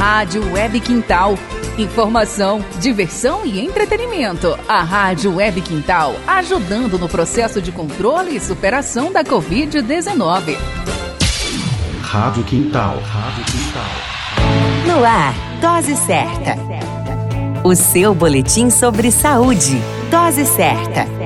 Rádio Web Quintal. Informação, diversão e entretenimento. A Rádio Web Quintal ajudando no processo de controle e superação da Covid-19. Rádio Quintal. Rádio Quintal. No ar, Dose Certa. O seu boletim sobre saúde. Dose Certa.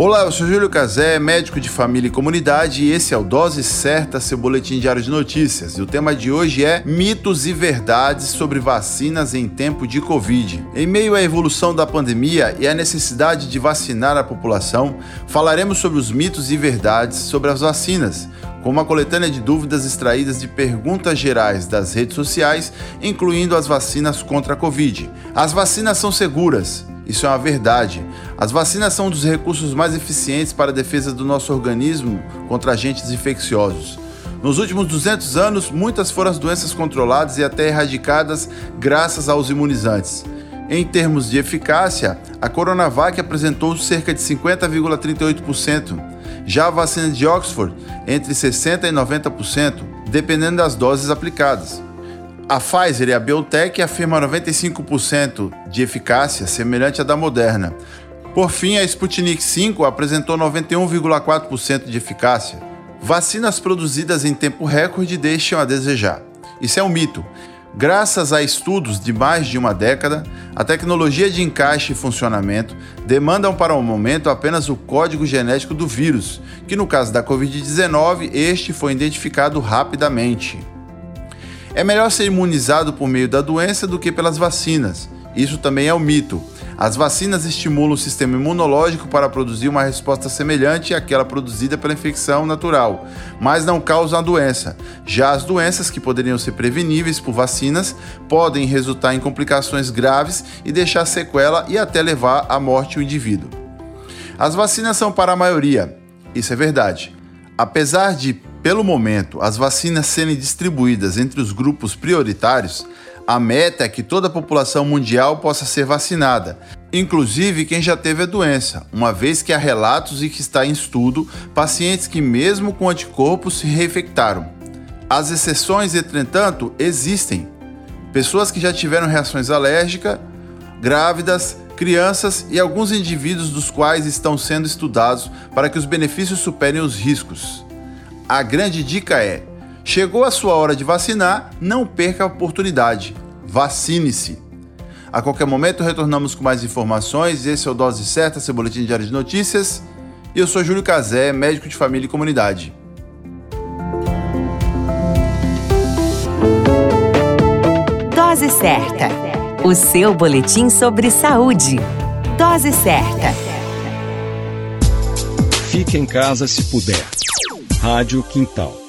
Olá, eu sou Júlio Cazé, médico de família e comunidade, e esse é o Dose Certa, seu boletim diário de notícias. E o tema de hoje é mitos e verdades sobre vacinas em tempo de Covid. Em meio à evolução da pandemia e à necessidade de vacinar a população, falaremos sobre os mitos e verdades sobre as vacinas com uma coletânea de dúvidas extraídas de perguntas gerais das redes sociais, incluindo as vacinas contra a Covid. As vacinas são seguras. Isso é uma verdade. As vacinas são um dos recursos mais eficientes para a defesa do nosso organismo contra agentes infecciosos. Nos últimos 200 anos, muitas foram as doenças controladas e até erradicadas graças aos imunizantes. Em termos de eficácia, a Coronavac apresentou cerca de 50,38%, já a vacina de Oxford entre 60% e 90%, dependendo das doses aplicadas. A Pfizer e a BioNTech afirmam 95% de eficácia, semelhante à da Moderna. Por fim, a Sputnik V apresentou 91,4% de eficácia. Vacinas produzidas em tempo recorde deixam a desejar. Isso é um mito. Graças a estudos de mais de uma década, a tecnologia de encaixe e funcionamento demandam para o momento apenas o código genético do vírus, que no caso da Covid-19, este foi identificado rapidamente. É melhor ser imunizado por meio da doença do que pelas vacinas. Isso também é um mito. As vacinas estimulam o sistema imunológico para produzir uma resposta semelhante àquela produzida pela infecção natural, mas não causam a doença. Já as doenças que poderiam ser preveníveis por vacinas podem resultar em complicações graves e deixar sequela e até levar à morte o indivíduo. As vacinas são para a maioria, isso é verdade. Apesar de pelo momento, as vacinas serem distribuídas entre os grupos prioritários, a meta é que toda a população mundial possa ser vacinada, inclusive quem já teve a doença, uma vez que há relatos e que está em estudo pacientes que, mesmo com anticorpos, se reinfectaram. As exceções, entretanto, existem. Pessoas que já tiveram reações alérgicas, grávidas, crianças e alguns indivíduos dos quais estão sendo estudados para que os benefícios superem os riscos. A grande dica é: chegou a sua hora de vacinar, não perca a oportunidade. Vacine-se. A qualquer momento retornamos com mais informações. Esse é o Dose Certa, seu boletim diário de notícias. E eu sou Júlio Cazé, médico de família e comunidade. Dose Certa, o seu boletim sobre saúde. Dose Certa. Fique em casa se puder. Rádio Quintal